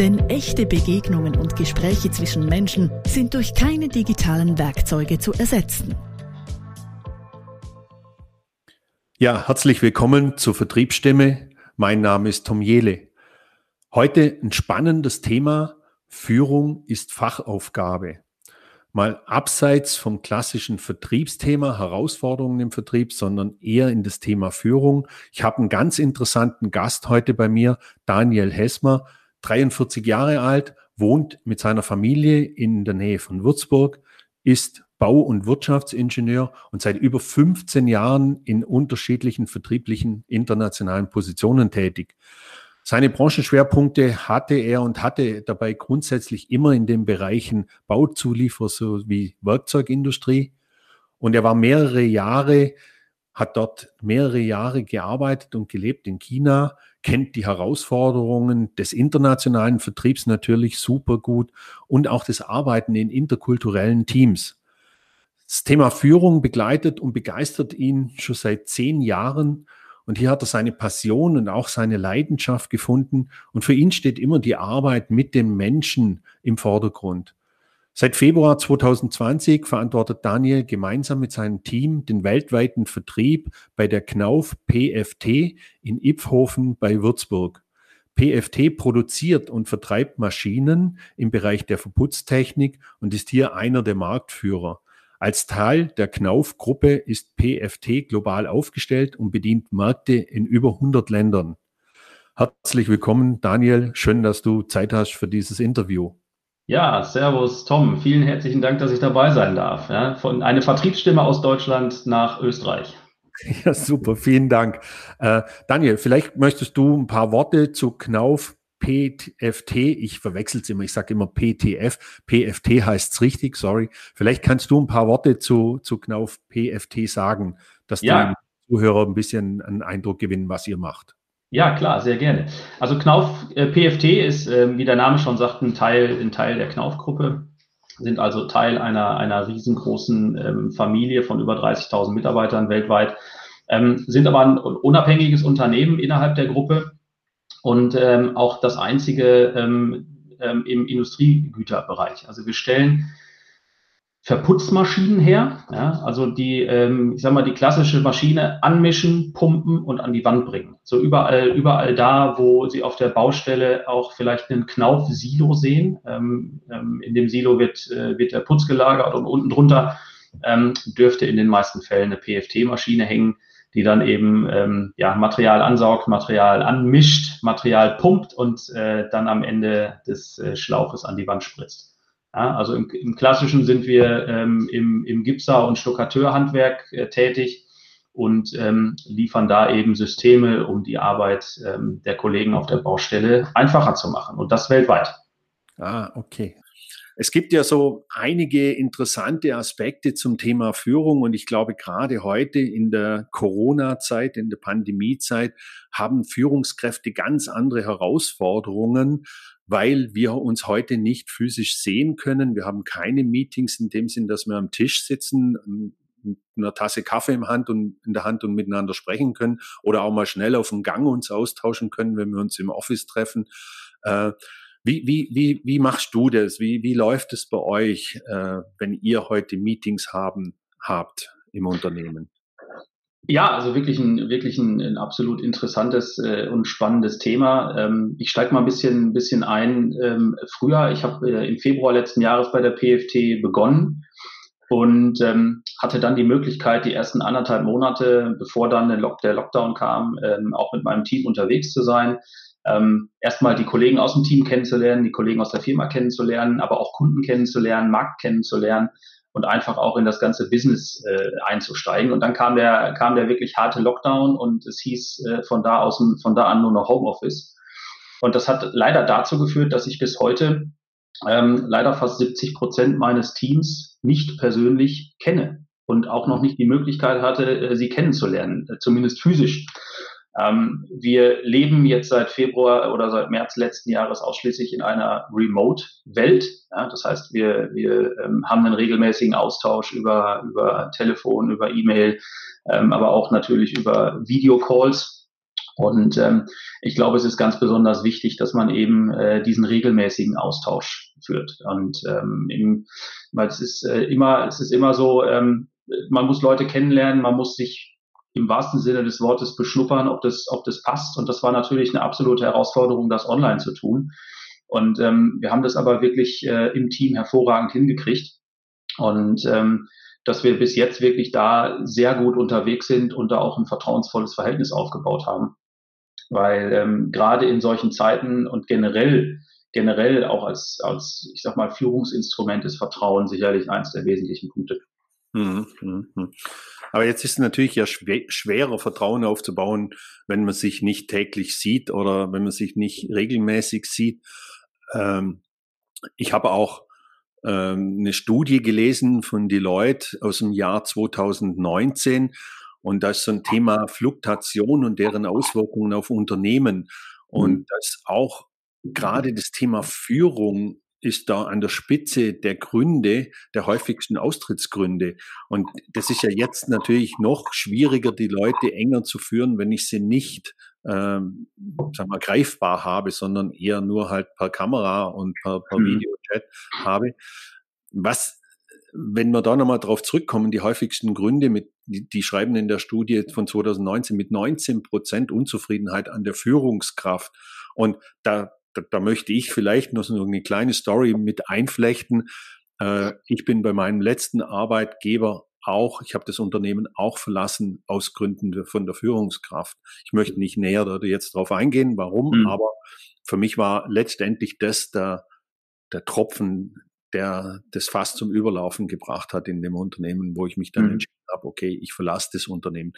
Denn echte Begegnungen und Gespräche zwischen Menschen sind durch keine digitalen Werkzeuge zu ersetzen. Ja, herzlich willkommen zur Vertriebsstimme. Mein Name ist Tom Jele. Heute ein spannendes Thema. Führung ist Fachaufgabe. Mal abseits vom klassischen Vertriebsthema, Herausforderungen im Vertrieb, sondern eher in das Thema Führung. Ich habe einen ganz interessanten Gast heute bei mir, Daniel Hesmer, 43 Jahre alt, wohnt mit seiner Familie in der Nähe von Würzburg, ist Bau- und Wirtschaftsingenieur und seit über 15 Jahren in unterschiedlichen vertrieblichen internationalen Positionen tätig. Seine Branchenschwerpunkte hatte er und hatte dabei grundsätzlich immer in den Bereichen Bauzuliefer sowie Werkzeugindustrie. Und er war mehrere Jahre, hat dort mehrere Jahre gearbeitet und gelebt in China, kennt die Herausforderungen des internationalen Vertriebs natürlich super gut und auch das Arbeiten in interkulturellen Teams. Das Thema Führung begleitet und begeistert ihn schon seit zehn Jahren. Und hier hat er seine Passion und auch seine Leidenschaft gefunden. Und für ihn steht immer die Arbeit mit dem Menschen im Vordergrund. Seit Februar 2020 verantwortet Daniel gemeinsam mit seinem Team den weltweiten Vertrieb bei der Knauf PFT in Ipfhofen bei Würzburg. PFT produziert und vertreibt Maschinen im Bereich der Verputztechnik und ist hier einer der Marktführer. Als Teil der Knauf-Gruppe ist PFT global aufgestellt und bedient Märkte in über 100 Ländern. Herzlich willkommen, Daniel. Schön, dass du Zeit hast für dieses Interview. Ja, Servus Tom. Vielen herzlichen Dank, dass ich dabei sein darf. Ja, von eine Vertriebsstimme aus Deutschland nach Österreich. Ja, super. Vielen Dank. Äh, Daniel, vielleicht möchtest du ein paar Worte zu Knauf PFT, ich verwechsel es immer, ich sage immer PTF, PFT heißt es richtig, sorry. Vielleicht kannst du ein paar Worte zu, zu Knauf PFT sagen, dass ja. die Zuhörer ein bisschen einen Eindruck gewinnen, was ihr macht. Ja, klar, sehr gerne. Also Knauf äh, PFT ist, äh, wie der Name schon sagt, ein Teil, ein Teil der Knauf-Gruppe, sind also Teil einer, einer riesengroßen ähm, Familie von über 30.000 Mitarbeitern weltweit, ähm, sind aber ein unabhängiges Unternehmen innerhalb der Gruppe und ähm, auch das einzige ähm, ähm, im Industriegüterbereich. Also wir stellen Verputzmaschinen her, ja, also die, ähm, ich sag mal, die klassische Maschine anmischen, pumpen und an die Wand bringen. So überall, überall da, wo Sie auf der Baustelle auch vielleicht einen Knauf-Silo sehen. Ähm, ähm, in dem Silo wird, äh, wird der Putz gelagert und unten drunter ähm, dürfte in den meisten Fällen eine PFT-Maschine hängen, die dann eben ähm, ja, Material ansaugt, Material anmischt, Material pumpt und äh, dann am Ende des äh, Schlauches an die Wand spritzt. Ja, also im, im Klassischen sind wir ähm, im, im Gipser- und Stuckateurhandwerk äh, tätig und ähm, liefern da eben Systeme, um die Arbeit ähm, der Kollegen auf der Baustelle einfacher zu machen und das weltweit. Ah, okay. Es gibt ja so einige interessante Aspekte zum Thema Führung und ich glaube, gerade heute in der Corona-Zeit, in der Pandemie-Zeit haben Führungskräfte ganz andere Herausforderungen, weil wir uns heute nicht physisch sehen können. Wir haben keine Meetings in dem Sinn, dass wir am Tisch sitzen, mit einer Tasse Kaffee im Hand und in der Hand und miteinander sprechen können oder auch mal schnell auf dem Gang uns austauschen können, wenn wir uns im Office treffen. Äh, wie, wie, wie, wie machst du das? Wie, wie läuft es bei euch, äh, wenn ihr heute Meetings haben, habt im Unternehmen? Ja, also wirklich ein, wirklich ein, ein absolut interessantes äh, und spannendes Thema. Ähm, ich steige mal ein bisschen, ein bisschen ein. Ähm, früher, ich habe äh, im Februar letzten Jahres bei der PFT begonnen und ähm, hatte dann die Möglichkeit, die ersten anderthalb Monate, bevor dann der, Lock der Lockdown kam, ähm, auch mit meinem Team unterwegs zu sein ähm, erstmal die Kollegen aus dem Team kennenzulernen, die Kollegen aus der Firma kennenzulernen, aber auch Kunden kennenzulernen, Markt kennenzulernen und einfach auch in das ganze Business äh, einzusteigen. Und dann kam der, kam der wirklich harte Lockdown und es hieß äh, von da aus, von da an nur noch Homeoffice. Und das hat leider dazu geführt, dass ich bis heute ähm, leider fast 70 Prozent meines Teams nicht persönlich kenne und auch noch nicht die Möglichkeit hatte, äh, sie kennenzulernen, äh, zumindest physisch. Ähm, wir leben jetzt seit Februar oder seit März letzten Jahres ausschließlich in einer Remote-Welt. Ja, das heißt, wir, wir ähm, haben einen regelmäßigen Austausch über, über Telefon, über E-Mail, ähm, aber auch natürlich über Videocalls. Und ähm, ich glaube, es ist ganz besonders wichtig, dass man eben äh, diesen regelmäßigen Austausch führt. Und ähm, eben, weil es ist äh, immer, es ist immer so, ähm, man muss Leute kennenlernen, man muss sich im wahrsten Sinne des Wortes beschnuppern, ob das, ob das passt. Und das war natürlich eine absolute Herausforderung, das online zu tun. Und ähm, wir haben das aber wirklich äh, im Team hervorragend hingekriegt. Und ähm, dass wir bis jetzt wirklich da sehr gut unterwegs sind und da auch ein vertrauensvolles Verhältnis aufgebaut haben. Weil ähm, gerade in solchen Zeiten und generell, generell auch als, als, ich sag mal, Führungsinstrument ist Vertrauen sicherlich eins der wesentlichen Punkte. Mhm, mhm, mhm. Aber jetzt ist es natürlich ja schwerer, Vertrauen aufzubauen, wenn man sich nicht täglich sieht oder wenn man sich nicht regelmäßig sieht. Ähm, ich habe auch ähm, eine Studie gelesen von Deloitte aus dem Jahr 2019 und das ist so ein Thema Fluktuation und deren Auswirkungen auf Unternehmen. Und mhm. das auch gerade das Thema Führung ist da an der Spitze der Gründe, der häufigsten Austrittsgründe. Und das ist ja jetzt natürlich noch schwieriger, die Leute enger zu führen, wenn ich sie nicht ähm, sag mal, greifbar habe, sondern eher nur halt per Kamera und per, per mhm. Videochat habe. Was wenn wir da nochmal drauf zurückkommen, die häufigsten Gründe, mit, die, die schreiben in der Studie von 2019 mit 19 Prozent Unzufriedenheit an der Führungskraft. Und da, da, da möchte ich vielleicht noch so eine kleine Story mit einflechten. Äh, ich bin bei meinem letzten Arbeitgeber auch, ich habe das Unternehmen auch verlassen aus Gründen von der Führungskraft. Ich möchte nicht näher da jetzt drauf eingehen, warum, mhm. aber für mich war letztendlich das der, der Tropfen, der das fast zum Überlaufen gebracht hat in dem Unternehmen, wo ich mich dann mhm. entschieden habe, okay, ich verlasse das Unternehmen.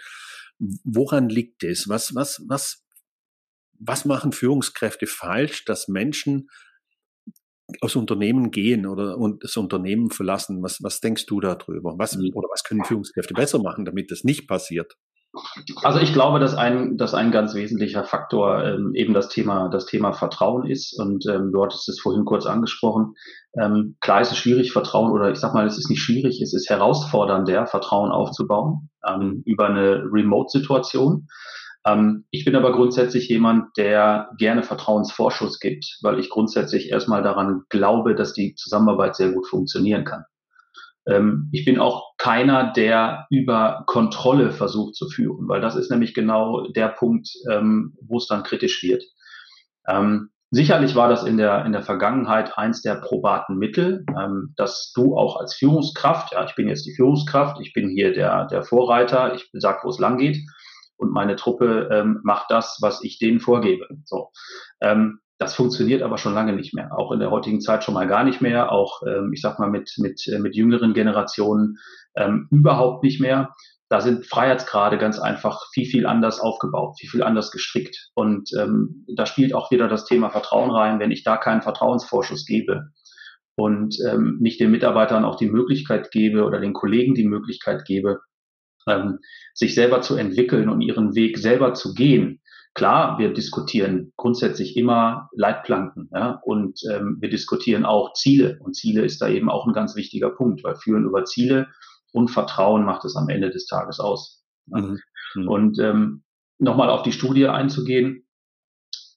Woran liegt das? Was, was, was, was machen Führungskräfte falsch, dass Menschen aus Unternehmen gehen oder und das Unternehmen verlassen? Was, was denkst du darüber? Was, mhm. oder was können Führungskräfte besser machen, damit das nicht passiert? Also ich glaube, dass ein, dass ein ganz wesentlicher Faktor ähm, eben das Thema, das Thema Vertrauen ist. Und ähm, du hattest es vorhin kurz angesprochen. Ähm, klar ist es schwierig, Vertrauen, oder ich sag mal, es ist nicht schwierig, es ist herausfordernder, Vertrauen aufzubauen ähm, über eine Remote-Situation. Ähm, ich bin aber grundsätzlich jemand, der gerne Vertrauensvorschuss gibt, weil ich grundsätzlich erstmal daran glaube, dass die Zusammenarbeit sehr gut funktionieren kann. Ähm, ich bin auch keiner, der über Kontrolle versucht zu führen, weil das ist nämlich genau der Punkt, ähm, wo es dann kritisch wird. Ähm, sicherlich war das in der, in der Vergangenheit eins der probaten Mittel, ähm, dass du auch als Führungskraft, ja, ich bin jetzt die Führungskraft, ich bin hier der, der Vorreiter, ich sag, wo es lang geht und meine Truppe ähm, macht das, was ich denen vorgebe. So. Ähm, das funktioniert aber schon lange nicht mehr. Auch in der heutigen Zeit schon mal gar nicht mehr. Auch, ähm, ich sag mal, mit, mit, äh, mit jüngeren Generationen ähm, überhaupt nicht mehr. Da sind Freiheitsgrade ganz einfach viel, viel anders aufgebaut, viel, viel anders gestrickt. Und ähm, da spielt auch wieder das Thema Vertrauen rein. Wenn ich da keinen Vertrauensvorschuss gebe und ähm, nicht den Mitarbeitern auch die Möglichkeit gebe oder den Kollegen die Möglichkeit gebe, ähm, sich selber zu entwickeln und ihren Weg selber zu gehen, Klar, wir diskutieren grundsätzlich immer Leitplanken ja, und ähm, wir diskutieren auch Ziele. Und Ziele ist da eben auch ein ganz wichtiger Punkt, weil Führen über Ziele und Vertrauen macht es am Ende des Tages aus. Mhm. mhm. Und ähm, nochmal auf die Studie einzugehen.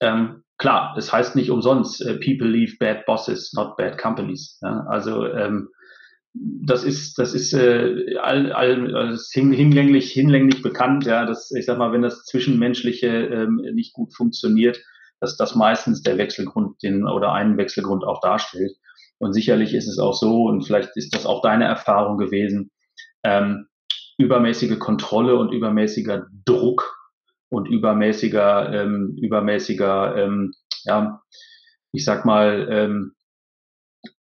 Ähm, klar, es heißt nicht umsonst, äh, people leave bad bosses, not bad companies. Ja. Also ähm, das ist, das ist äh, all, all, ist hinlänglich, hinlänglich bekannt, ja, dass, ich sag mal, wenn das Zwischenmenschliche ähm, nicht gut funktioniert, dass das meistens der Wechselgrund den oder einen Wechselgrund auch darstellt. Und sicherlich ist es auch so, und vielleicht ist das auch deine Erfahrung gewesen, ähm, übermäßige Kontrolle und übermäßiger Druck und übermäßiger, ähm, übermäßiger, ähm, ja, ich sag mal, ähm,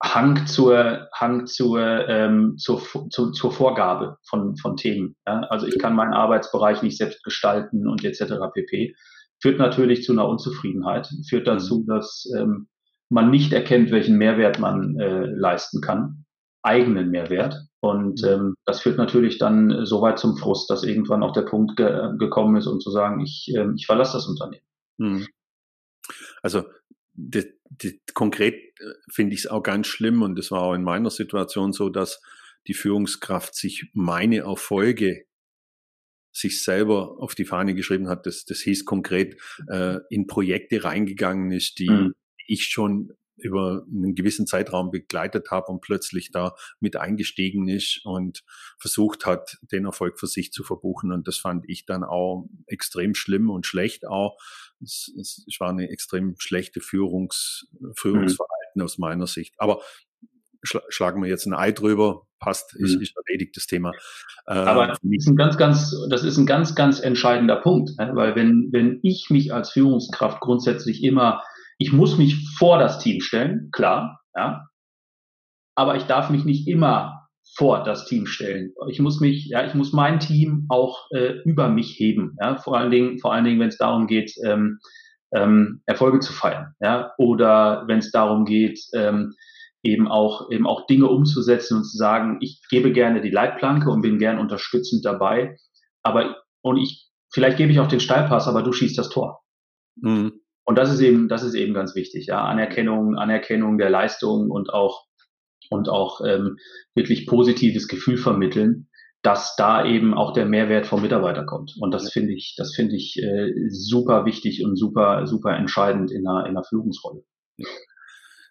Hang zur, Hang zur, ähm, zur, zu, zur Vorgabe von, von Themen. Ja? Also ich kann meinen Arbeitsbereich nicht selbst gestalten und etc. pp. führt natürlich zu einer Unzufriedenheit, führt dazu, dass ähm, man nicht erkennt, welchen Mehrwert man äh, leisten kann, eigenen Mehrwert. Und ähm, das führt natürlich dann so weit zum Frust, dass irgendwann auch der Punkt ge gekommen ist, um zu sagen, ich, äh, ich verlasse das Unternehmen. Hm. Also die, die, konkret äh, finde ich es auch ganz schlimm und das war auch in meiner Situation so, dass die Führungskraft sich meine Erfolge sich selber auf die Fahne geschrieben hat. Das, das hieß konkret äh, in Projekte reingegangen ist, die mhm. ich schon über einen gewissen Zeitraum begleitet habe und plötzlich da mit eingestiegen ist und versucht hat, den Erfolg für sich zu verbuchen. Und das fand ich dann auch extrem schlimm und schlecht auch. Es, es war eine extrem schlechte Führungs, Führungsverhalten mhm. aus meiner Sicht. Aber schla schlagen wir jetzt ein Ei drüber, passt, ist, mhm. ist erledigt das Thema. Äh, Aber das ist ein ganz, ganz, das ist ein ganz, ganz entscheidender Punkt, ne? weil wenn, wenn ich mich als Führungskraft grundsätzlich immer ich muss mich vor das Team stellen, klar, ja. Aber ich darf mich nicht immer vor das Team stellen. Ich muss mich, ja, ich muss mein Team auch äh, über mich heben, ja. Vor allen Dingen, vor allen Dingen, wenn es darum geht, ähm, ähm, Erfolge zu feiern, ja, oder wenn es darum geht, ähm, eben auch eben auch Dinge umzusetzen und zu sagen, ich gebe gerne die Leitplanke und bin gern unterstützend dabei, aber und ich vielleicht gebe ich auch den Steilpass, aber du schießt das Tor. Mhm. Und das ist eben, das ist eben ganz wichtig, ja. Anerkennung, Anerkennung der Leistung und auch, und auch ähm, wirklich positives Gefühl vermitteln, dass da eben auch der Mehrwert vom Mitarbeiter kommt. Und das finde ich, das finde ich äh, super wichtig und super, super entscheidend in einer, in einer Führungsrolle.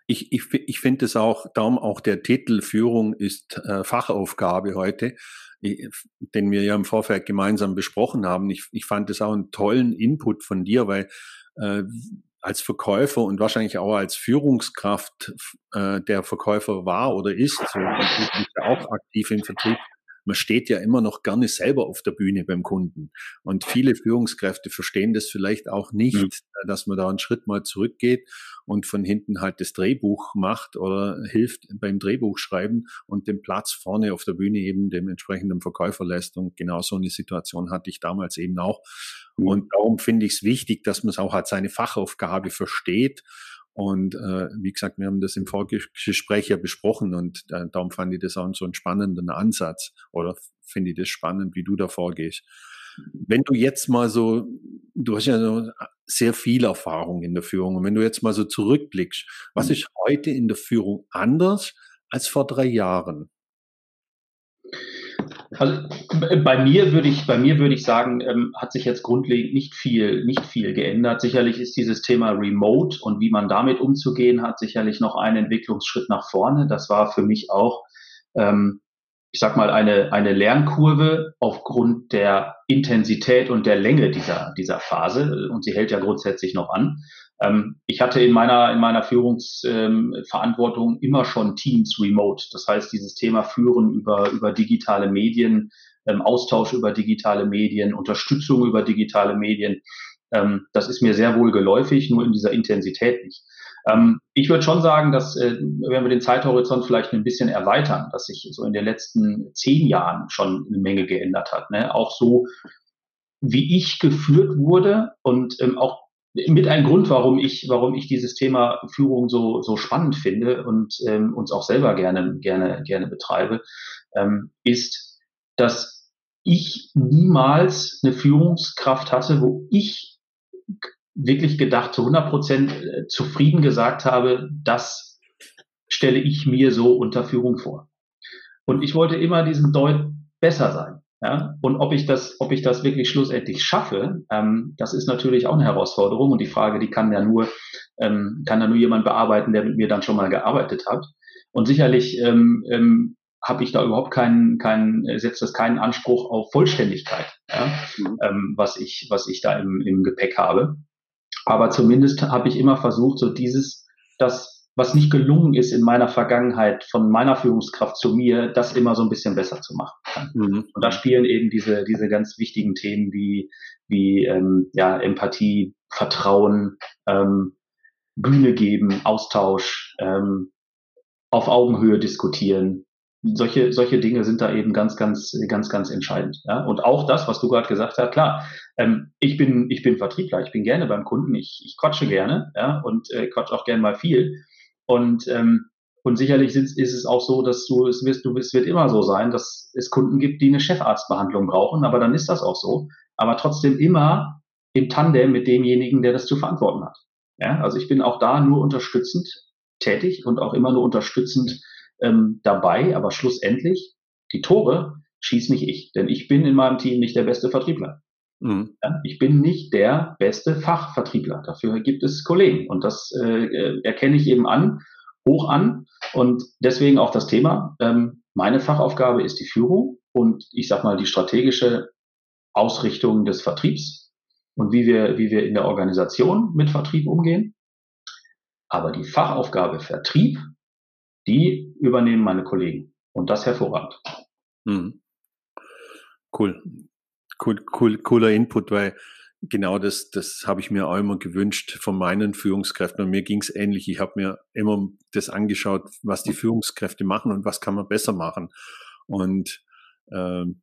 Ich, ich, ich finde es auch, darum auch der Titel Führung ist äh, Fachaufgabe heute, den wir ja im Vorfeld gemeinsam besprochen haben. Ich, ich fand es auch einen tollen Input von dir, weil äh, als Verkäufer und wahrscheinlich auch als Führungskraft äh, der Verkäufer war oder ist, so ich ja auch aktiv im Vertrieb, man steht ja immer noch gerne selber auf der Bühne beim Kunden. Und viele Führungskräfte verstehen das vielleicht auch nicht, mhm. dass man da einen Schritt mal zurückgeht und von hinten halt das Drehbuch macht oder hilft beim Drehbuch schreiben und den Platz vorne auf der Bühne eben dem entsprechenden Verkäufer lässt. Und genau so eine Situation hatte ich damals eben auch. Mhm. Und darum finde ich es wichtig, dass man es auch als seine Fachaufgabe versteht und äh, wie gesagt, wir haben das im Vorgespräch ja besprochen und äh, darum fand ich das auch so einen spannenden Ansatz oder finde ich das spannend, wie du da vorgehst. Wenn du jetzt mal so, du hast ja so sehr viel Erfahrung in der Führung und wenn du jetzt mal so zurückblickst, was ist heute in der Führung anders als vor drei Jahren? Also bei mir würde ich, bei mir würde ich sagen, ähm, hat sich jetzt grundlegend nicht viel, nicht viel geändert. Sicherlich ist dieses Thema Remote und wie man damit umzugehen hat, sicherlich noch ein Entwicklungsschritt nach vorne. Das war für mich auch, ähm, ich sag mal, eine, eine Lernkurve aufgrund der Intensität und der Länge dieser, dieser Phase. Und sie hält ja grundsätzlich noch an. Ähm, ich hatte in meiner, in meiner Führungsverantwortung ähm, immer schon Teams remote. Das heißt, dieses Thema Führen über, über digitale Medien, ähm, Austausch über digitale Medien, Unterstützung über digitale Medien, das ist mir sehr wohl geläufig, nur in dieser Intensität nicht. Ich würde schon sagen, dass, äh, wenn wir den Zeithorizont vielleicht ein bisschen erweitern, dass sich so in den letzten zehn Jahren schon eine Menge geändert hat. Ne? Auch so, wie ich geführt wurde und auch mit ein Grund, warum ich, warum ich dieses Thema Führung so, so spannend finde und ähm, uns auch selber gerne, gerne, gerne betreibe, ähm, ist, dass ich niemals eine Führungskraft hatte, wo ich wirklich gedacht zu 100 Prozent äh, zufrieden gesagt habe, das stelle ich mir so unter Führung vor. Und ich wollte immer diesen Deut besser sein. Ja? Und ob ich das, ob ich das wirklich schlussendlich schaffe, ähm, das ist natürlich auch eine Herausforderung. Und die Frage, die kann ja nur, ähm, kann ja nur jemand bearbeiten, der mit mir dann schon mal gearbeitet hat. Und sicherlich ähm, ähm, habe ich da überhaupt keinen, keinen, setzt das keinen Anspruch auf Vollständigkeit, ja? Mhm. ähm, was ich, was ich da im, im Gepäck habe. Aber zumindest habe ich immer versucht, so dieses, das was nicht gelungen ist in meiner Vergangenheit von meiner Führungskraft zu mir, das immer so ein bisschen besser zu machen. Mhm. Und da spielen eben diese, diese ganz wichtigen Themen wie, wie ähm, ja, Empathie, Vertrauen, ähm, Bühne geben, Austausch, ähm, auf Augenhöhe diskutieren, solche, solche Dinge sind da eben ganz, ganz, ganz, ganz entscheidend. Ja? Und auch das, was du gerade gesagt hast, klar, ähm, ich bin, ich bin Vertriebler, ich bin gerne beim Kunden, ich, ich quatsche gerne, ja, und äh, quatsche auch gerne mal viel. Und ähm, und sicherlich ist, ist, es auch so, dass du es wirst, du es wird immer so sein, dass es Kunden gibt, die eine Chefarztbehandlung brauchen, aber dann ist das auch so. Aber trotzdem immer im Tandem mit demjenigen, der das zu verantworten hat. Ja, also ich bin auch da nur unterstützend tätig und auch immer nur unterstützend ähm, dabei, aber schlussendlich die Tore schieß nicht ich, denn ich bin in meinem Team nicht der beste Vertriebler. Mhm. Ich bin nicht der beste Fachvertriebler. Dafür gibt es Kollegen und das äh erkenne ich eben an hoch an. Und deswegen auch das Thema. Ähm, meine Fachaufgabe ist die Führung und ich sag mal die strategische Ausrichtung des Vertriebs und wie wir, wie wir in der Organisation mit Vertrieb umgehen. Aber die Fachaufgabe Vertrieb, die übernehmen meine Kollegen. Und das hervorragend. Mhm. Cool. Cool, cool, cooler Input, weil genau das, das habe ich mir auch immer gewünscht von meinen Führungskräften. Und mir ging es ähnlich. Ich habe mir immer das angeschaut, was die Führungskräfte machen und was kann man besser machen. Und ähm,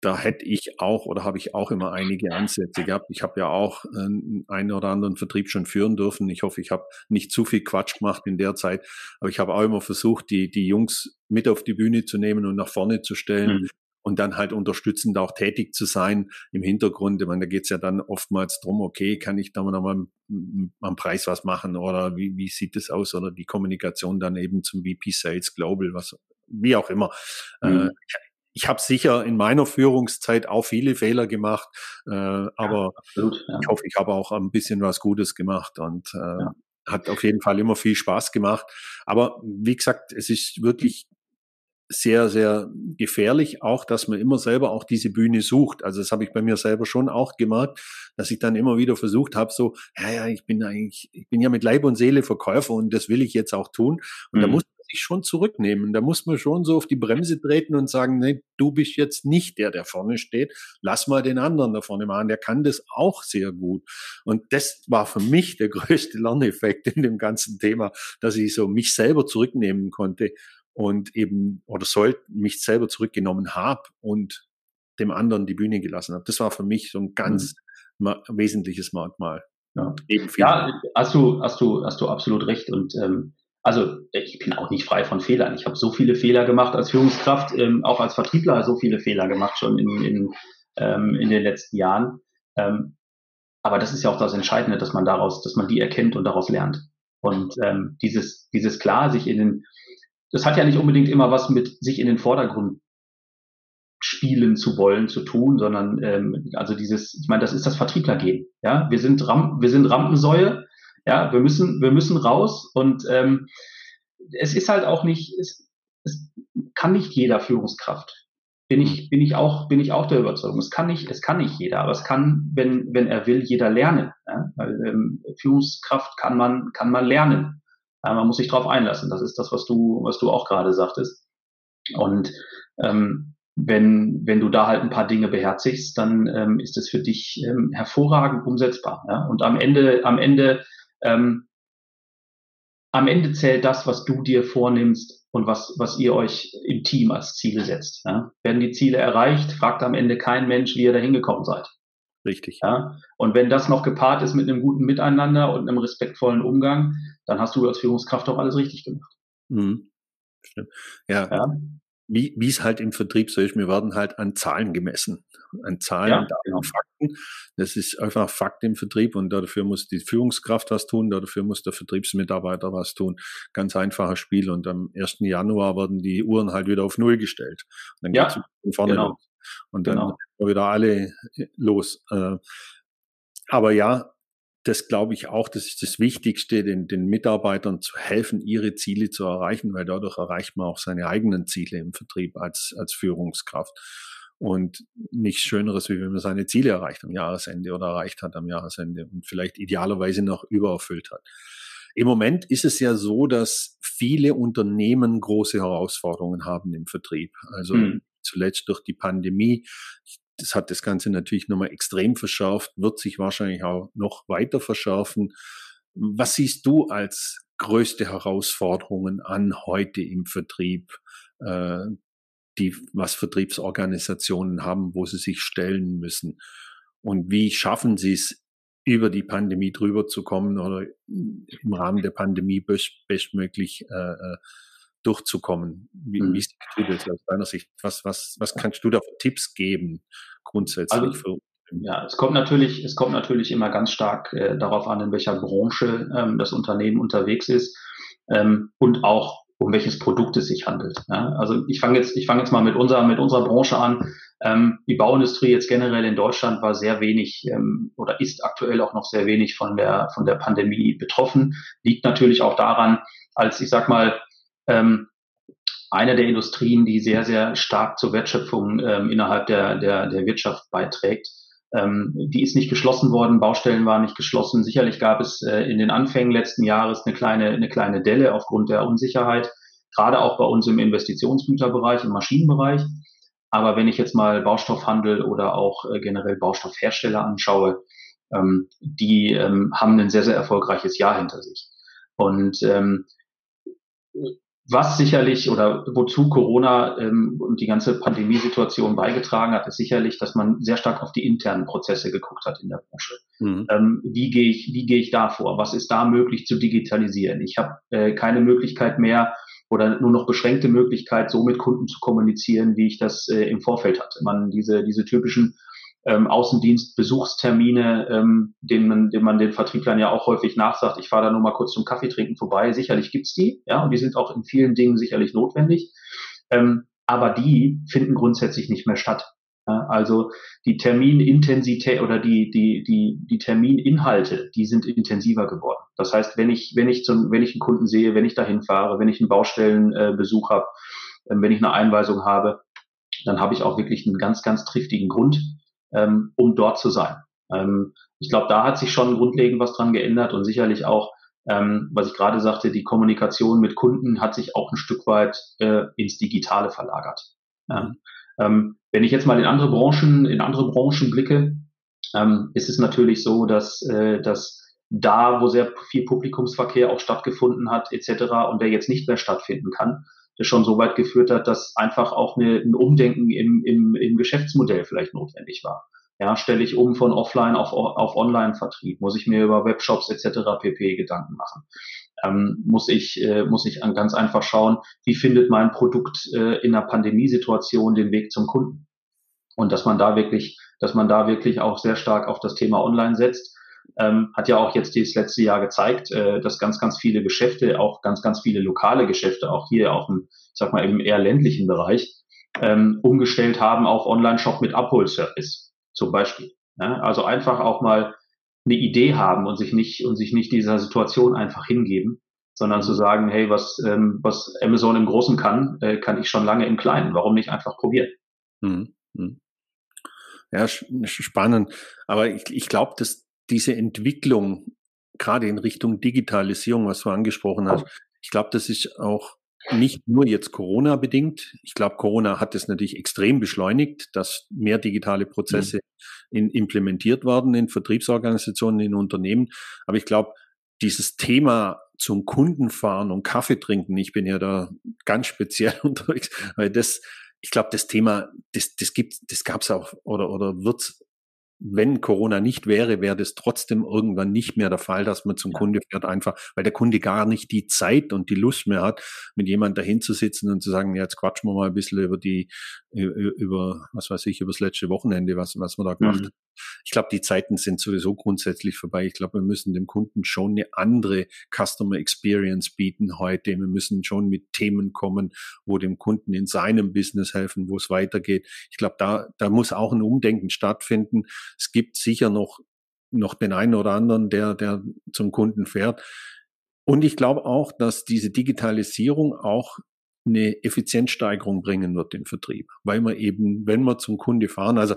da hätte ich auch oder habe ich auch immer einige Ansätze gehabt. Ich habe ja auch äh, einen oder anderen Vertrieb schon führen dürfen. Ich hoffe, ich habe nicht zu viel Quatsch gemacht in der Zeit, aber ich habe auch immer versucht, die, die Jungs mit auf die Bühne zu nehmen und nach vorne zu stellen. Mhm und dann halt unterstützend auch tätig zu sein im Hintergrund. Ich meine, da geht's ja dann oftmals drum, okay, kann ich da mal am, Preis was machen oder wie, wie sieht das aus oder die Kommunikation dann eben zum VP Sales Global, was wie auch immer. Äh, mhm. Äh, ich habe sicher in meiner Führungszeit auch viele Fehler gemacht, äh, aber ja, absolut, ja. ich hoffe, ich habe auch ein bisschen was Gutes gemacht und äh, ja. hat auf jeden Fall immer viel Spaß gemacht. Aber wie gesagt, es ist wirklich sehr, sehr gefährlich, auch dass man immer selber auch diese Bühne sucht. Also das habe ich bei mir selber schon auch gemerkt, dass ich dann immer wieder versucht habe, so, ja, ja, ich bin eigentlich, ich bin ja mit Leib und Seele Verkäufer und das will ich jetzt auch tun. Und mhm. da muss man sich schon zurücknehmen. Da muss man schon so auf die Bremse treten und sagen, nee, du bist jetzt nicht der, der vorne steht. Lass mal den anderen da vorne machen. Der kann das auch sehr gut. Und das war für mich der größte Lerneffekt in dem ganzen Thema, dass ich so mich selber zurücknehmen konnte und eben oder soll mich selber zurückgenommen habe und dem anderen die Bühne gelassen habe. Das war für mich so ein ganz mhm. wesentliches Merkmal. Ja. ja, hast du, hast du, hast du absolut recht. Und ähm, also ich bin auch nicht frei von Fehlern. Ich habe so viele Fehler gemacht als Führungskraft, ähm, auch als Vertriebler so viele Fehler gemacht schon in, in, ähm, in den letzten Jahren. Ähm, aber das ist ja auch das Entscheidende, dass man daraus, dass man die erkennt und daraus lernt. Und ähm, dieses, dieses klar sich in den das hat ja nicht unbedingt immer was mit sich in den Vordergrund spielen zu wollen zu tun, sondern ähm, also dieses, ich meine, das ist das Vertrieblergehen. Ja, wir sind Ram wir sind Rampensäue. Ja, wir müssen wir müssen raus und ähm, es ist halt auch nicht, es, es kann nicht jeder Führungskraft. Bin ich bin ich auch bin ich auch der Überzeugung. Es kann nicht es kann nicht jeder, aber es kann, wenn wenn er will, jeder lernen. Ja? Weil ähm, Führungskraft kann man kann man lernen. Man muss sich darauf einlassen. Das ist das, was du, was du auch gerade sagtest. Und ähm, wenn, wenn du da halt ein paar Dinge beherzigst, dann ähm, ist es für dich ähm, hervorragend umsetzbar. Ja? Und am Ende, am Ende, ähm, am Ende zählt das, was du dir vornimmst und was, was ihr euch im Team als Ziele setzt. Ja? Werden die Ziele erreicht, fragt am Ende kein Mensch, wie ihr da hingekommen seid. Richtig. Ja? Und wenn das noch gepaart ist mit einem guten Miteinander und einem respektvollen Umgang, dann hast du als Führungskraft auch alles richtig gemacht. Mhm. Stimmt. Ja. ja. Wie, wie es halt im Vertrieb so ist, wir werden halt an Zahlen gemessen. An Zahlen ja, genau. Fakten. Das ist einfach Fakt im Vertrieb und dafür muss die Führungskraft was tun, dafür muss der Vertriebsmitarbeiter was tun. Ganz einfaches Spiel. Und am 1. Januar werden die Uhren halt wieder auf Null gestellt. Und dann ja, geht's von vorne genau. los. Und dann genau. Wieder alle los. Äh, aber ja, das glaube ich auch, das ist das Wichtigste, den, den Mitarbeitern zu helfen, ihre Ziele zu erreichen, weil dadurch erreicht man auch seine eigenen Ziele im Vertrieb als, als Führungskraft. Und nichts Schöneres, wie wenn man seine Ziele erreicht am Jahresende oder erreicht hat am Jahresende und vielleicht idealerweise noch übererfüllt hat. Im Moment ist es ja so, dass viele Unternehmen große Herausforderungen haben im Vertrieb. Also mhm zuletzt durch die Pandemie. Das hat das Ganze natürlich nochmal extrem verschärft, wird sich wahrscheinlich auch noch weiter verschärfen. Was siehst du als größte Herausforderungen an heute im Vertrieb? äh, die was Vertriebsorganisationen haben, wo sie sich stellen müssen. Und wie schaffen sie es, über die Pandemie drüber zu kommen oder im Rahmen der Pandemie best, bestmöglich äh, äh durchzukommen. Wie, mhm. wie siehst du das aus deiner Sicht? Was, was, was kannst du da für Tipps geben grundsätzlich also, für ja, es kommt natürlich, es kommt natürlich immer ganz stark äh, darauf an, in welcher Branche ähm, das Unternehmen unterwegs ist ähm, und auch um welches Produkt es sich handelt. Ja? Also ich fange jetzt, ich fange jetzt mal mit unserer, mit unserer Branche an. Ähm, die Bauindustrie jetzt generell in Deutschland war sehr wenig ähm, oder ist aktuell auch noch sehr wenig von der von der Pandemie betroffen. Liegt natürlich auch daran, als ich sag mal ähm, eine der Industrien, die sehr, sehr stark zur Wertschöpfung ähm, innerhalb der, der, der Wirtschaft beiträgt. Ähm, die ist nicht geschlossen worden, Baustellen waren nicht geschlossen. Sicherlich gab es äh, in den Anfängen letzten Jahres eine kleine, eine kleine Delle aufgrund der Unsicherheit, gerade auch bei uns im Investitionsgüterbereich, im Maschinenbereich. Aber wenn ich jetzt mal Baustoffhandel oder auch äh, generell Baustoffhersteller anschaue, ähm, die ähm, haben ein sehr, sehr erfolgreiches Jahr hinter sich. Und ähm, was sicherlich oder wozu Corona ähm, und die ganze Pandemiesituation beigetragen hat, ist sicherlich, dass man sehr stark auf die internen Prozesse geguckt hat in der Branche. Mhm. Ähm, wie gehe ich, wie gehe ich da vor? Was ist da möglich zu digitalisieren? Ich habe äh, keine Möglichkeit mehr oder nur noch beschränkte Möglichkeit, so mit Kunden zu kommunizieren, wie ich das äh, im Vorfeld hatte. Man diese diese typischen ähm, Außendienst-Besuchstermine, ähm, denen, man, denen man den Vertrieblern ja auch häufig nachsagt, ich fahre da nur mal kurz zum Kaffee trinken vorbei. Sicherlich gibt's die, ja, und die sind auch in vielen Dingen sicherlich notwendig. Ähm, aber die finden grundsätzlich nicht mehr statt. Ja, also die Terminintensität oder die, die, die, die Termininhalte, die sind intensiver geworden. Das heißt, wenn ich, wenn ich zum, wenn ich einen Kunden sehe, wenn ich dahin fahre, wenn ich einen Baustellenbesuch äh, habe, äh, wenn ich eine Einweisung habe, dann habe ich auch wirklich einen ganz, ganz triftigen Grund, ähm, um dort zu sein. Ähm, ich glaube, da hat sich schon grundlegend was dran geändert und sicherlich auch, ähm, was ich gerade sagte, die Kommunikation mit Kunden hat sich auch ein Stück weit äh, ins Digitale verlagert. Ähm, wenn ich jetzt mal in andere Branchen, in andere Branchen blicke, ähm, ist es natürlich so, dass, äh, dass da, wo sehr viel Publikumsverkehr auch stattgefunden hat, etc., und der jetzt nicht mehr stattfinden kann, das schon so weit geführt hat, dass einfach auch eine, ein Umdenken im, im, im Geschäftsmodell vielleicht notwendig war. Ja, stelle ich um von Offline auf, auf Online-Vertrieb? Muss ich mir über Webshops etc. pp. Gedanken machen? Ähm, muss ich äh, muss ich ganz einfach schauen, wie findet mein Produkt äh, in einer Pandemiesituation den Weg zum Kunden? Und dass man da wirklich, dass man da wirklich auch sehr stark auf das Thema Online setzt ähm, hat ja auch jetzt dieses letzte Jahr gezeigt, äh, dass ganz, ganz viele Geschäfte, auch ganz, ganz viele lokale Geschäfte, auch hier auch im, ich sag mal, im eher ländlichen Bereich, ähm, umgestellt haben auf Online-Shop mit Abholservice zum Beispiel. Ja? Also einfach auch mal eine Idee haben und sich nicht und sich nicht dieser Situation einfach hingeben, sondern zu sagen, hey, was ähm, was Amazon im Großen kann, äh, kann ich schon lange im Kleinen. Warum nicht einfach probieren? Hm, hm. Ja, spannend. Aber ich, ich glaube, dass diese Entwicklung, gerade in Richtung Digitalisierung, was du angesprochen hast, ich glaube, das ist auch nicht nur jetzt Corona bedingt. Ich glaube, Corona hat es natürlich extrem beschleunigt, dass mehr digitale Prozesse mhm. in, implementiert werden in Vertriebsorganisationen, in Unternehmen. Aber ich glaube, dieses Thema zum Kunden fahren und Kaffee trinken, ich bin ja da ganz speziell unterwegs, weil das, ich glaube, das Thema, das, das gibt, das gab es auch oder oder wird wenn Corona nicht wäre, wäre das trotzdem irgendwann nicht mehr der Fall, dass man zum ja. Kunde fährt, einfach, weil der Kunde gar nicht die Zeit und die Lust mehr hat, mit jemand dahin zu sitzen und zu sagen, ja, jetzt quatschen wir mal ein bisschen über die, über, was weiß ich, über das letzte Wochenende, was, was wir da gemacht mhm. haben. Ich glaube, die Zeiten sind sowieso grundsätzlich vorbei. Ich glaube, wir müssen dem Kunden schon eine andere Customer Experience bieten heute. Wir müssen schon mit Themen kommen, wo dem Kunden in seinem Business helfen, wo es weitergeht. Ich glaube, da, da muss auch ein Umdenken stattfinden es gibt sicher noch, noch den einen oder anderen, der, der zum Kunden fährt. Und ich glaube auch, dass diese Digitalisierung auch eine Effizienzsteigerung bringen wird im Vertrieb, weil man eben, wenn wir zum Kunde fahren, also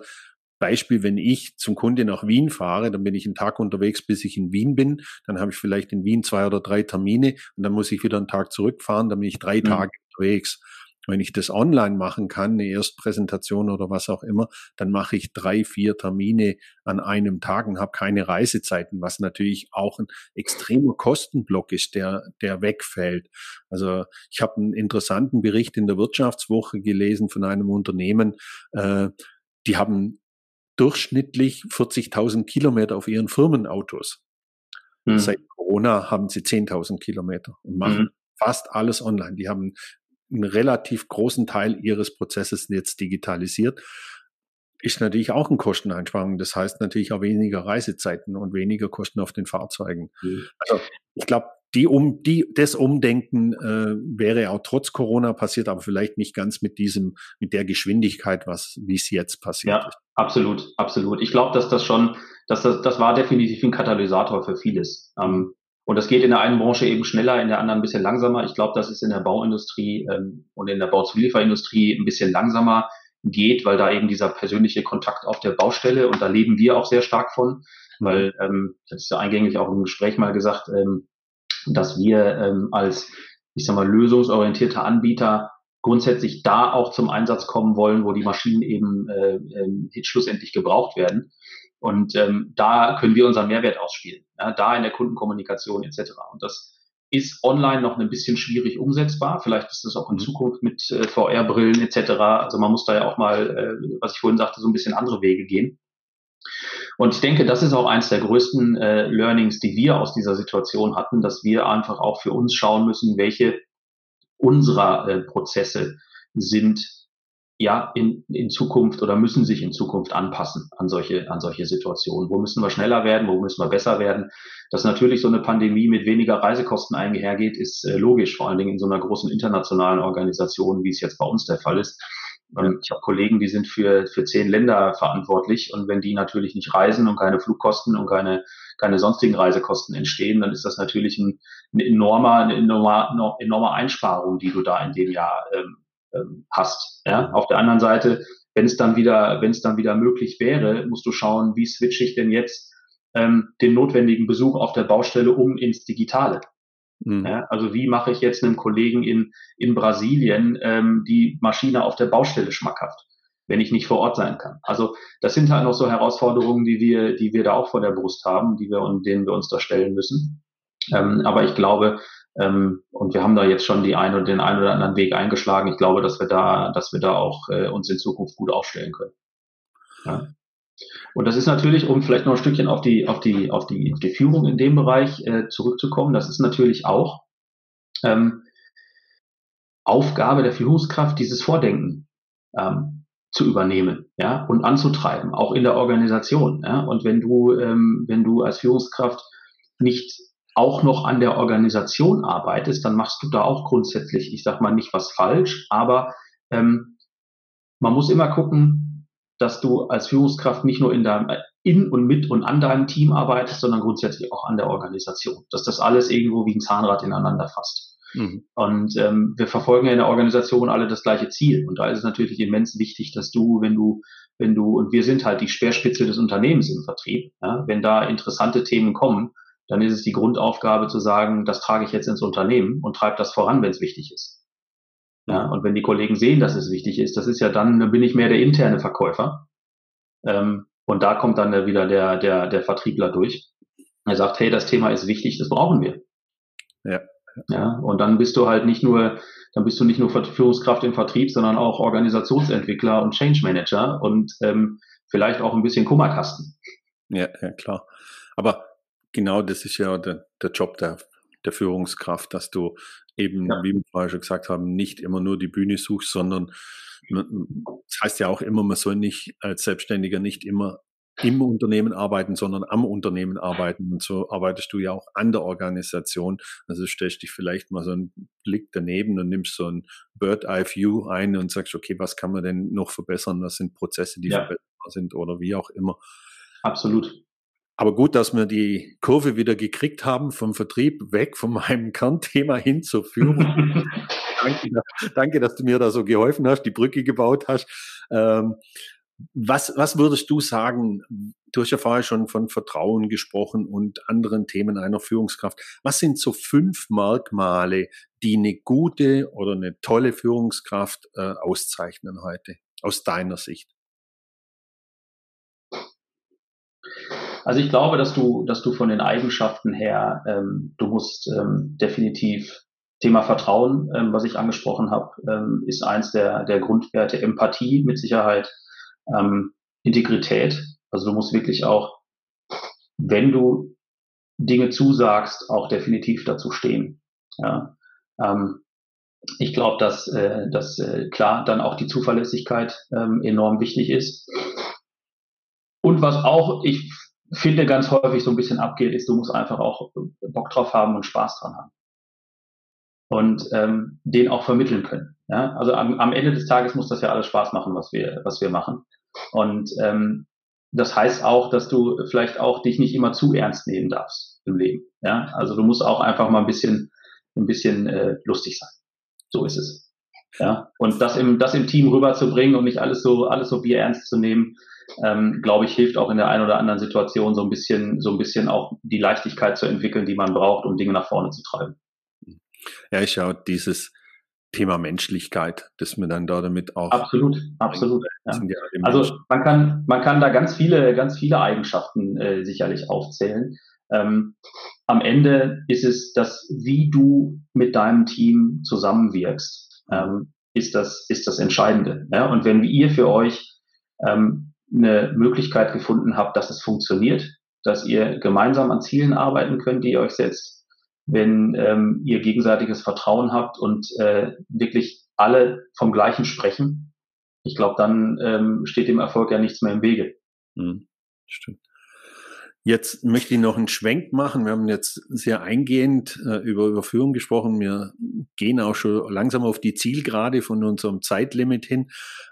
Beispiel, wenn ich zum Kunde nach Wien fahre, dann bin ich einen Tag unterwegs, bis ich in Wien bin. Dann habe ich vielleicht in Wien zwei oder drei Termine und dann muss ich wieder einen Tag zurückfahren, dann bin ich drei mhm. Tage unterwegs. Wenn ich das online machen kann, eine Erstpräsentation oder was auch immer, dann mache ich drei, vier Termine an einem Tag und habe keine Reisezeiten, was natürlich auch ein extremer Kostenblock ist, der, der wegfällt. Also ich habe einen interessanten Bericht in der Wirtschaftswoche gelesen von einem Unternehmen, äh, die haben durchschnittlich 40.000 Kilometer auf ihren Firmenautos. Mhm. Seit Corona haben sie 10.000 Kilometer und machen mhm. fast alles online. Die haben einen relativ großen Teil ihres Prozesses jetzt digitalisiert. Ist natürlich auch ein Kosteneinsparung. Das heißt natürlich auch weniger Reisezeiten und weniger Kosten auf den Fahrzeugen. Mhm. Also ich glaube, die um die das Umdenken äh, wäre auch trotz Corona passiert, aber vielleicht nicht ganz mit diesem mit der Geschwindigkeit, was wie es jetzt passiert. Ja, ist. absolut, absolut. Ich glaube, dass das schon, dass das das war definitiv ein Katalysator für vieles. Ähm, und das geht in der einen Branche eben schneller, in der anderen ein bisschen langsamer. Ich glaube, dass es in der Bauindustrie ähm, und in der Bauzulieferindustrie ein bisschen langsamer geht, weil da eben dieser persönliche Kontakt auf der Baustelle und da leben wir auch sehr stark von, weil ähm, das ist ja eingänglich auch im Gespräch mal gesagt, ähm, dass wir ähm, als, ich sag mal, lösungsorientierter Anbieter grundsätzlich da auch zum Einsatz kommen wollen, wo die Maschinen eben äh, äh, schlussendlich gebraucht werden. Und ähm, da können wir unseren Mehrwert ausspielen, ja, da in der Kundenkommunikation etc. Und das ist online noch ein bisschen schwierig umsetzbar. Vielleicht ist das auch in mhm. Zukunft mit äh, VR-Brillen etc. Also man muss da ja auch mal, äh, was ich vorhin sagte, so ein bisschen andere Wege gehen. Und ich denke, das ist auch eins der größten äh, Learnings, die wir aus dieser Situation hatten, dass wir einfach auch für uns schauen müssen, welche unserer äh, Prozesse sind ja in, in Zukunft oder müssen sich in Zukunft anpassen an solche, an solche Situationen. Wo müssen wir schneller werden, wo müssen wir besser werden? Dass natürlich so eine Pandemie mit weniger Reisekosten einhergeht, ist äh, logisch, vor allen Dingen in so einer großen internationalen Organisation, wie es jetzt bei uns der Fall ist. Ähm, ich habe Kollegen, die sind für, für zehn Länder verantwortlich und wenn die natürlich nicht reisen und keine Flugkosten und keine, keine sonstigen Reisekosten entstehen, dann ist das natürlich ein, ein enormer, eine enorme, enorme Einsparung, die du da in dem Jahr ähm, ähm, hast. Ja? Auf der anderen Seite, wenn es dann wieder, wenn es dann wieder möglich wäre, musst du schauen, wie switche ich denn jetzt ähm, den notwendigen Besuch auf der Baustelle um ins Digitale. Mhm. Ja, also wie mache ich jetzt einem Kollegen in, in Brasilien ähm, die Maschine auf der Baustelle schmackhaft, wenn ich nicht vor Ort sein kann? Also das sind halt noch so Herausforderungen, die wir, die wir da auch vor der Brust haben, die wir und denen wir uns da stellen müssen. Ähm, aber ich glaube, ähm, und wir haben da jetzt schon die ein oder den einen oder anderen Weg eingeschlagen. Ich glaube, dass wir da, dass wir da auch äh, uns in Zukunft gut aufstellen können. Ja. Und das ist natürlich, um vielleicht noch ein Stückchen auf die, auf die, auf die, die Führung in dem Bereich äh, zurückzukommen, das ist natürlich auch ähm, Aufgabe der Führungskraft, dieses Vordenken ähm, zu übernehmen, ja, und anzutreiben, auch in der Organisation, ja. Und wenn du, ähm, wenn du als Führungskraft nicht auch noch an der Organisation arbeitest, dann machst du da auch grundsätzlich, ich sag mal nicht was falsch, aber ähm, man muss immer gucken, dass du als Führungskraft nicht nur in deinem in und mit und an deinem Team arbeitest, sondern grundsätzlich auch an der Organisation, dass das alles irgendwo wie ein Zahnrad ineinander fasst. Mhm. Und ähm, wir verfolgen ja in der Organisation alle das gleiche Ziel. Und da ist es natürlich immens wichtig, dass du, wenn du, wenn du, und wir sind halt die Speerspitze des Unternehmens im Vertrieb, ja, wenn da interessante Themen kommen, dann ist es die Grundaufgabe zu sagen, das trage ich jetzt ins Unternehmen und treibe das voran, wenn es wichtig ist. Ja, und wenn die Kollegen sehen, dass es wichtig ist, das ist ja dann, dann bin ich mehr der interne Verkäufer. Ähm, und da kommt dann wieder der, der, der Vertriebler durch. Er sagt, hey, das Thema ist wichtig, das brauchen wir. Ja. Ja, und dann bist du halt nicht nur, dann bist du nicht nur Führungskraft im Vertrieb, sondern auch Organisationsentwickler und Change Manager und ähm, vielleicht auch ein bisschen Kummerkasten. Ja, ja, klar. Aber genau das ist ja der, der Job der, der Führungskraft, dass du eben, ja. wie wir vorher schon gesagt haben, nicht immer nur die Bühne suchst, sondern das heißt ja auch immer, man soll nicht als Selbstständiger nicht immer im Unternehmen arbeiten, sondern am Unternehmen arbeiten. Und so arbeitest du ja auch an der Organisation. Also stellst dich vielleicht mal so einen Blick daneben und nimmst so ein Bird-Eye-View ein und sagst, okay, was kann man denn noch verbessern? Was sind Prozesse, die ja. verbesserbar sind oder wie auch immer. Absolut. Aber gut, dass wir die Kurve wieder gekriegt haben vom Vertrieb weg von meinem Kernthema hin zur Führung. danke, danke, dass du mir da so geholfen hast, die Brücke gebaut hast. Ähm, was, was würdest du sagen, du hast ja vorher schon von Vertrauen gesprochen und anderen Themen einer Führungskraft. Was sind so fünf Merkmale, die eine gute oder eine tolle Führungskraft äh, auszeichnen heute, aus deiner Sicht? Also ich glaube, dass du, dass du von den Eigenschaften her, ähm, du musst ähm, definitiv Thema Vertrauen, ähm, was ich angesprochen habe, ähm, ist eins der, der Grundwerte. Empathie mit Sicherheit, ähm, Integrität. Also du musst wirklich auch, wenn du Dinge zusagst, auch definitiv dazu stehen. Ja. Ähm, ich glaube, dass, äh, dass äh, klar dann auch die Zuverlässigkeit ähm, enorm wichtig ist. Und was auch, ich finde, ganz häufig so ein bisschen abgeht, ist, du musst einfach auch Bock drauf haben und Spaß dran haben und ähm, den auch vermitteln können. Ja? Also am, am Ende des Tages muss das ja alles Spaß machen, was wir, was wir machen. Und ähm, das heißt auch, dass du vielleicht auch dich nicht immer zu ernst nehmen darfst im Leben. Ja? Also du musst auch einfach mal ein bisschen, ein bisschen äh, lustig sein. So ist es. Ja? Und das im, das im Team rüberzubringen und nicht alles so, alles so bier ernst zu nehmen, ähm, glaube ich, hilft auch in der einen oder anderen Situation so ein bisschen, so ein bisschen auch die Leichtigkeit zu entwickeln, die man braucht, um Dinge nach vorne zu treiben. Ja, ich schaue dieses Thema Menschlichkeit, dass man dann da damit auch. Absolut, absolut. Ja. Ja also man kann, man kann da ganz viele, ganz viele Eigenschaften äh, sicherlich aufzählen. Ähm, am Ende ist es das, wie du mit deinem Team zusammenwirkst, ähm, ist das, ist das Entscheidende. Ja? Und wenn ihr für euch ähm, eine Möglichkeit gefunden habt, dass es funktioniert, dass ihr gemeinsam an Zielen arbeiten könnt, die ihr euch setzt, wenn ähm, ihr gegenseitiges Vertrauen habt und äh, wirklich alle vom Gleichen sprechen. Ich glaube, dann ähm, steht dem Erfolg ja nichts mehr im Wege. Mhm, stimmt. Jetzt möchte ich noch einen Schwenk machen. Wir haben jetzt sehr eingehend äh, über Überführung gesprochen. Wir gehen auch schon langsam auf die Zielgerade von unserem Zeitlimit hin.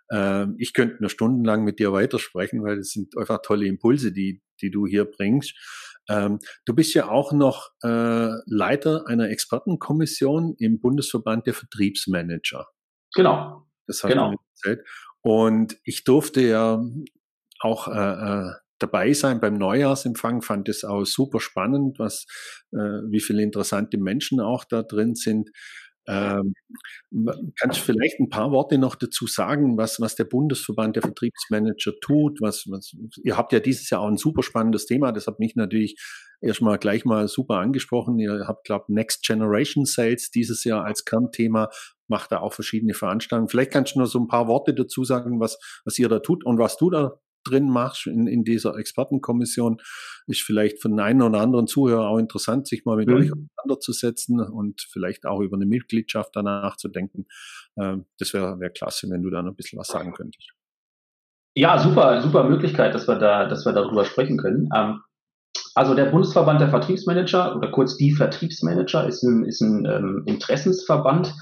Äh, ich könnte nur stundenlang mit dir weitersprechen, weil das sind einfach tolle Impulse, die, die du hier bringst. Ähm, du bist ja auch noch äh, Leiter einer Expertenkommission im Bundesverband der Vertriebsmanager. Genau. Das hast genau. erzählt. Und ich durfte ja auch äh, äh, dabei sein beim Neujahrsempfang, fand es auch super spannend, was, äh, wie viele interessante Menschen auch da drin sind. Ähm, kannst du vielleicht ein paar Worte noch dazu sagen, was, was der Bundesverband der Vertriebsmanager tut? Was, was, ihr habt ja dieses Jahr auch ein super spannendes Thema, das hat mich natürlich erstmal gleich mal super angesprochen. Ihr habt, glaube Next Generation Sales dieses Jahr als Kernthema, macht da auch verschiedene Veranstaltungen. Vielleicht kannst du nur so ein paar Worte dazu sagen, was, was ihr da tut und was du da drin machst in, in dieser Expertenkommission, ist vielleicht für den einen oder anderen Zuhörer auch interessant, sich mal mit mhm. euch auseinanderzusetzen und vielleicht auch über eine Mitgliedschaft danach zu denken. Ähm, das wäre wär klasse, wenn du da noch ein bisschen was sagen könntest. Ja, super, super Möglichkeit, dass wir da, dass wir darüber sprechen können. Ähm, also der Bundesverband der Vertriebsmanager oder kurz die Vertriebsmanager ist ein, ist ein ähm, Interessensverband,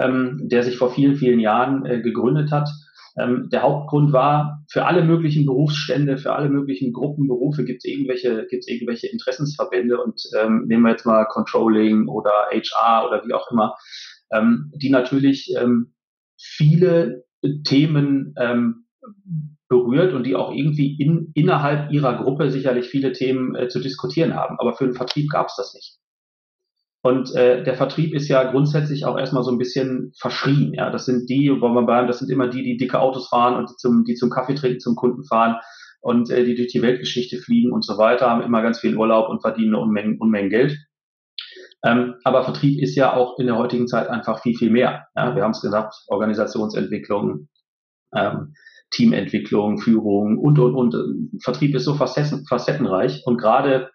ähm, der sich vor vielen, vielen Jahren äh, gegründet hat ähm, der Hauptgrund war, für alle möglichen Berufsstände, für alle möglichen Gruppenberufe gibt es irgendwelche, gibt's irgendwelche Interessensverbände und ähm, nehmen wir jetzt mal Controlling oder HR oder wie auch immer, ähm, die natürlich ähm, viele Themen ähm, berührt und die auch irgendwie in, innerhalb ihrer Gruppe sicherlich viele Themen äh, zu diskutieren haben. Aber für den Vertrieb gab es das nicht. Und äh, der Vertrieb ist ja grundsätzlich auch erstmal so ein bisschen verschrien. Ja, das sind die, wo man bleiben, das sind immer die, die dicke Autos fahren und die zum, die zum Kaffee trinken zum Kunden fahren und äh, die durch die Weltgeschichte fliegen und so weiter, haben immer ganz viel Urlaub und verdienen Unmengen, Unmengen Geld. Ähm, aber Vertrieb ist ja auch in der heutigen Zeit einfach viel, viel mehr. Ja, wir haben es gesagt, Organisationsentwicklung, ähm, Teamentwicklung, Führung und, und, und. Vertrieb ist so facetten, facettenreich und gerade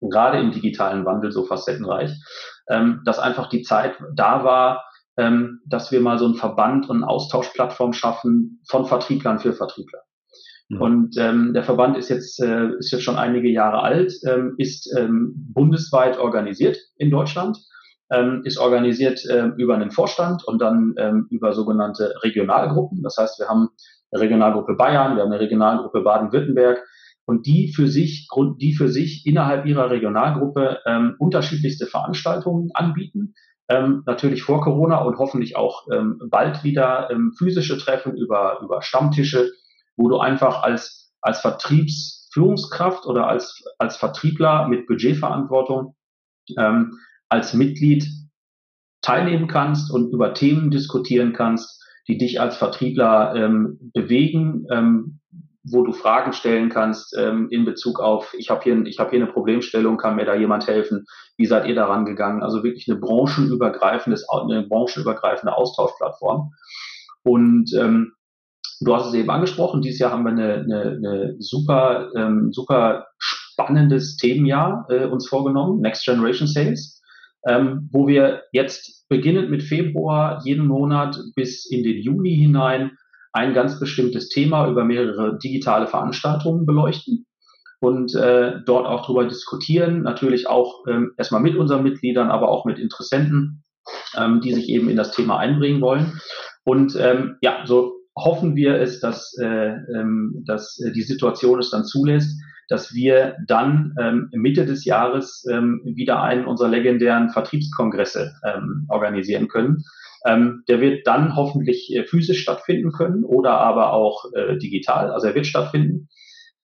gerade im digitalen Wandel so facettenreich, ähm, dass einfach die Zeit da war, ähm, dass wir mal so einen Verband und eine Austauschplattform schaffen von Vertrieblern für Vertriebler. Mhm. Und ähm, der Verband ist jetzt, äh, ist jetzt schon einige Jahre alt, ähm, ist ähm, bundesweit organisiert in Deutschland, ähm, ist organisiert äh, über einen Vorstand und dann ähm, über sogenannte Regionalgruppen. Das heißt, wir haben eine Regionalgruppe Bayern, wir haben eine Regionalgruppe Baden-Württemberg, und die für sich, die für sich innerhalb ihrer Regionalgruppe ähm, unterschiedlichste Veranstaltungen anbieten. Ähm, natürlich vor Corona und hoffentlich auch ähm, bald wieder ähm, physische Treffen über, über Stammtische, wo du einfach als, als Vertriebs Führungskraft oder als, als Vertriebler mit Budgetverantwortung ähm, als Mitglied teilnehmen kannst und über Themen diskutieren kannst, die dich als Vertriebler ähm, bewegen, ähm, wo du Fragen stellen kannst ähm, in Bezug auf, ich habe hier, hab hier eine Problemstellung, kann mir da jemand helfen? Wie seid ihr daran gegangen? Also wirklich eine branchenübergreifendes, eine branchenübergreifende Austauschplattform. Und ähm, du hast es eben angesprochen, dieses Jahr haben wir eine, eine, eine super, ähm, super spannendes Themenjahr äh, uns vorgenommen, Next Generation Sales, ähm, wo wir jetzt beginnend mit Februar jeden Monat bis in den Juni hinein ein ganz bestimmtes Thema über mehrere digitale Veranstaltungen beleuchten und äh, dort auch darüber diskutieren, natürlich auch ähm, erstmal mit unseren Mitgliedern, aber auch mit Interessenten, ähm, die sich eben in das Thema einbringen wollen. Und ähm, ja, so hoffen wir es, dass, äh, ähm, dass die Situation es dann zulässt, dass wir dann ähm, Mitte des Jahres ähm, wieder einen unserer legendären Vertriebskongresse ähm, organisieren können. Ähm, der wird dann hoffentlich äh, physisch stattfinden können oder aber auch äh, digital. Also er wird stattfinden.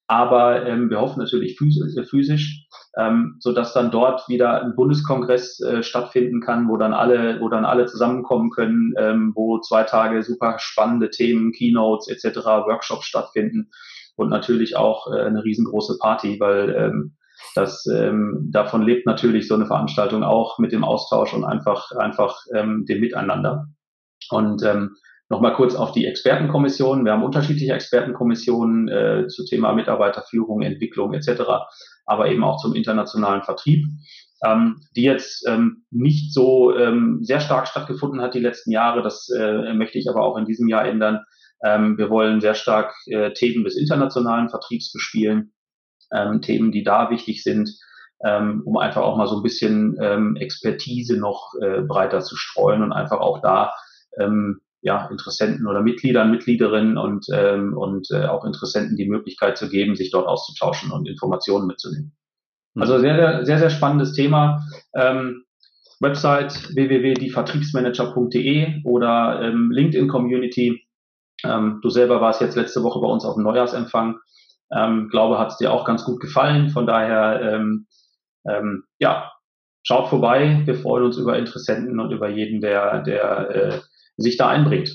Aber ähm, wir hoffen natürlich physisch, äh, physisch ähm, so dass dann dort wieder ein Bundeskongress äh, stattfinden kann, wo dann alle, wo dann alle zusammenkommen können, ähm, wo zwei Tage super spannende Themen, Keynotes etc., Workshops stattfinden und natürlich auch äh, eine riesengroße Party, weil ähm, das ähm, davon lebt natürlich so eine Veranstaltung auch mit dem Austausch und einfach einfach ähm, dem Miteinander. Und ähm, Nochmal kurz auf die Expertenkommission. Wir haben unterschiedliche Expertenkommissionen äh, zu Thema Mitarbeiterführung, Entwicklung etc., aber eben auch zum internationalen Vertrieb, ähm, die jetzt ähm, nicht so ähm, sehr stark stattgefunden hat die letzten Jahre. Das äh, möchte ich aber auch in diesem Jahr ändern. Ähm, wir wollen sehr stark äh, Themen des internationalen Vertriebs bespielen, ähm, Themen, die da wichtig sind, ähm, um einfach auch mal so ein bisschen ähm, Expertise noch äh, breiter zu streuen und einfach auch da ähm, ja, Interessenten oder Mitgliedern, Mitgliederinnen und, ähm, und äh, auch Interessenten die Möglichkeit zu geben, sich dort auszutauschen und Informationen mitzunehmen. Mhm. Also sehr, sehr, sehr, sehr spannendes Thema. Ähm, Website www.dievertriebsmanager.de oder ähm, LinkedIn Community ähm, du selber warst jetzt letzte Woche bei uns auf dem Neujahrsempfang. Ähm, glaube, hat es dir auch ganz gut gefallen. Von daher, ähm, ähm, ja, schaut vorbei. Wir freuen uns über Interessenten und über jeden, der, der äh, sich da einbringt.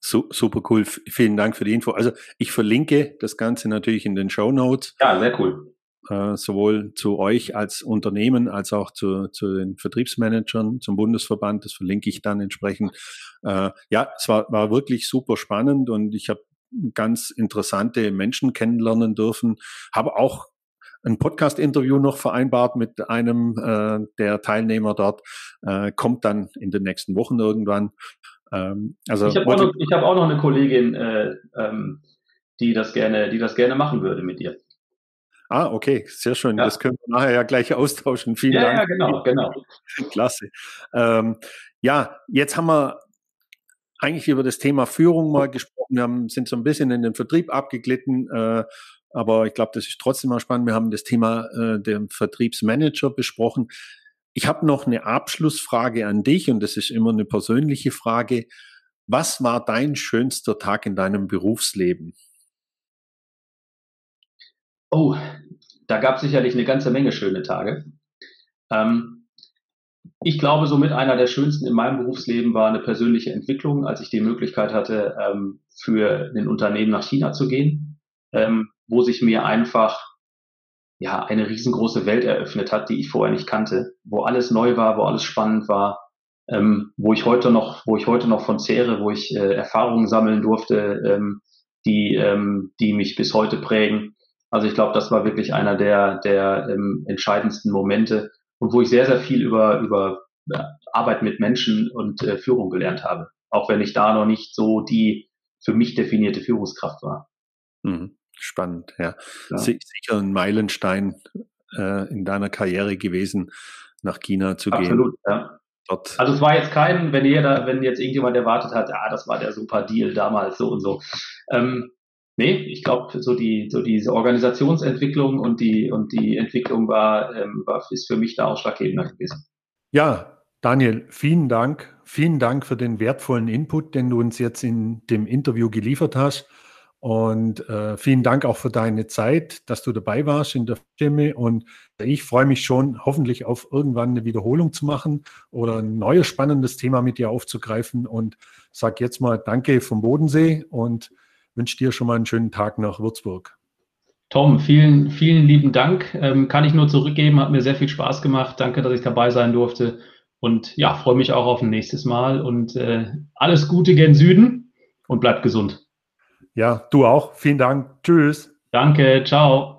Super cool. Vielen Dank für die Info. Also ich verlinke das Ganze natürlich in den Show Notes. Ja, sehr cool äh, sowohl zu euch als Unternehmen als auch zu, zu den Vertriebsmanagern, zum Bundesverband. Das verlinke ich dann entsprechend. Äh, ja, es war, war wirklich super spannend und ich habe ganz interessante Menschen kennenlernen dürfen. Habe auch ein Podcast-Interview noch vereinbart mit einem äh, der Teilnehmer dort. Äh, kommt dann in den nächsten Wochen irgendwann. Ähm, also ich habe auch, hab auch noch eine Kollegin, äh, ähm, die das gerne, die das gerne machen würde mit dir. Ah, okay, sehr schön. Ja. Das können wir nachher ja gleich austauschen. Vielen ja, Dank. Ja, genau, genau. Klasse. Ähm, ja, jetzt haben wir eigentlich über das Thema Führung mal gesprochen. Wir haben, sind so ein bisschen in den Vertrieb abgeglitten, äh, aber ich glaube, das ist trotzdem mal spannend. Wir haben das Thema äh, den Vertriebsmanager besprochen. Ich habe noch eine Abschlussfrage an dich und das ist immer eine persönliche Frage. Was war dein schönster Tag in deinem Berufsleben? Oh, da gab es sicherlich eine ganze Menge schöne Tage. Ähm, ich glaube, somit einer der schönsten in meinem Berufsleben war eine persönliche Entwicklung, als ich die Möglichkeit hatte, ähm, für ein Unternehmen nach China zu gehen, ähm, wo sich mir einfach ja eine riesengroße Welt eröffnet hat, die ich vorher nicht kannte, wo alles neu war, wo alles spannend war, ähm, wo ich heute noch, wo ich heute noch von zehre, wo ich äh, Erfahrungen sammeln durfte, die, die mich bis heute prägen. Also ich glaube, das war wirklich einer der, der entscheidendsten Momente und wo ich sehr, sehr viel über, über Arbeit mit Menschen und äh, Führung gelernt habe. Auch wenn ich da noch nicht so die für mich definierte Führungskraft war. Mhm. Spannend, ja. ja. Sicher ein Meilenstein äh, in deiner Karriere gewesen, nach China zu Absolut, gehen. Absolut, ja. Dort. Also es war jetzt kein, wenn jeder, wenn jetzt irgendjemand erwartet hat, ja, das war der super Deal damals so und so. Ähm, Nee, ich glaube, so die, so diese Organisationsentwicklung und die, und die Entwicklung war, ähm, war, ist für mich da ausschlaggebender gewesen. Ja, Daniel, vielen Dank. Vielen Dank für den wertvollen Input, den du uns jetzt in dem Interview geliefert hast. Und äh, vielen Dank auch für deine Zeit, dass du dabei warst in der Stimme. Und ich freue mich schon, hoffentlich auf irgendwann eine Wiederholung zu machen oder ein neues spannendes Thema mit dir aufzugreifen. Und sage jetzt mal Danke vom Bodensee und wünsche dir schon mal einen schönen Tag nach Würzburg. Tom, vielen, vielen lieben Dank. Ähm, kann ich nur zurückgeben, hat mir sehr viel Spaß gemacht. Danke, dass ich dabei sein durfte. Und ja, freue mich auch auf ein nächstes Mal. Und äh, alles Gute gen Süden und bleib gesund. Ja, du auch. Vielen Dank. Tschüss. Danke. Ciao.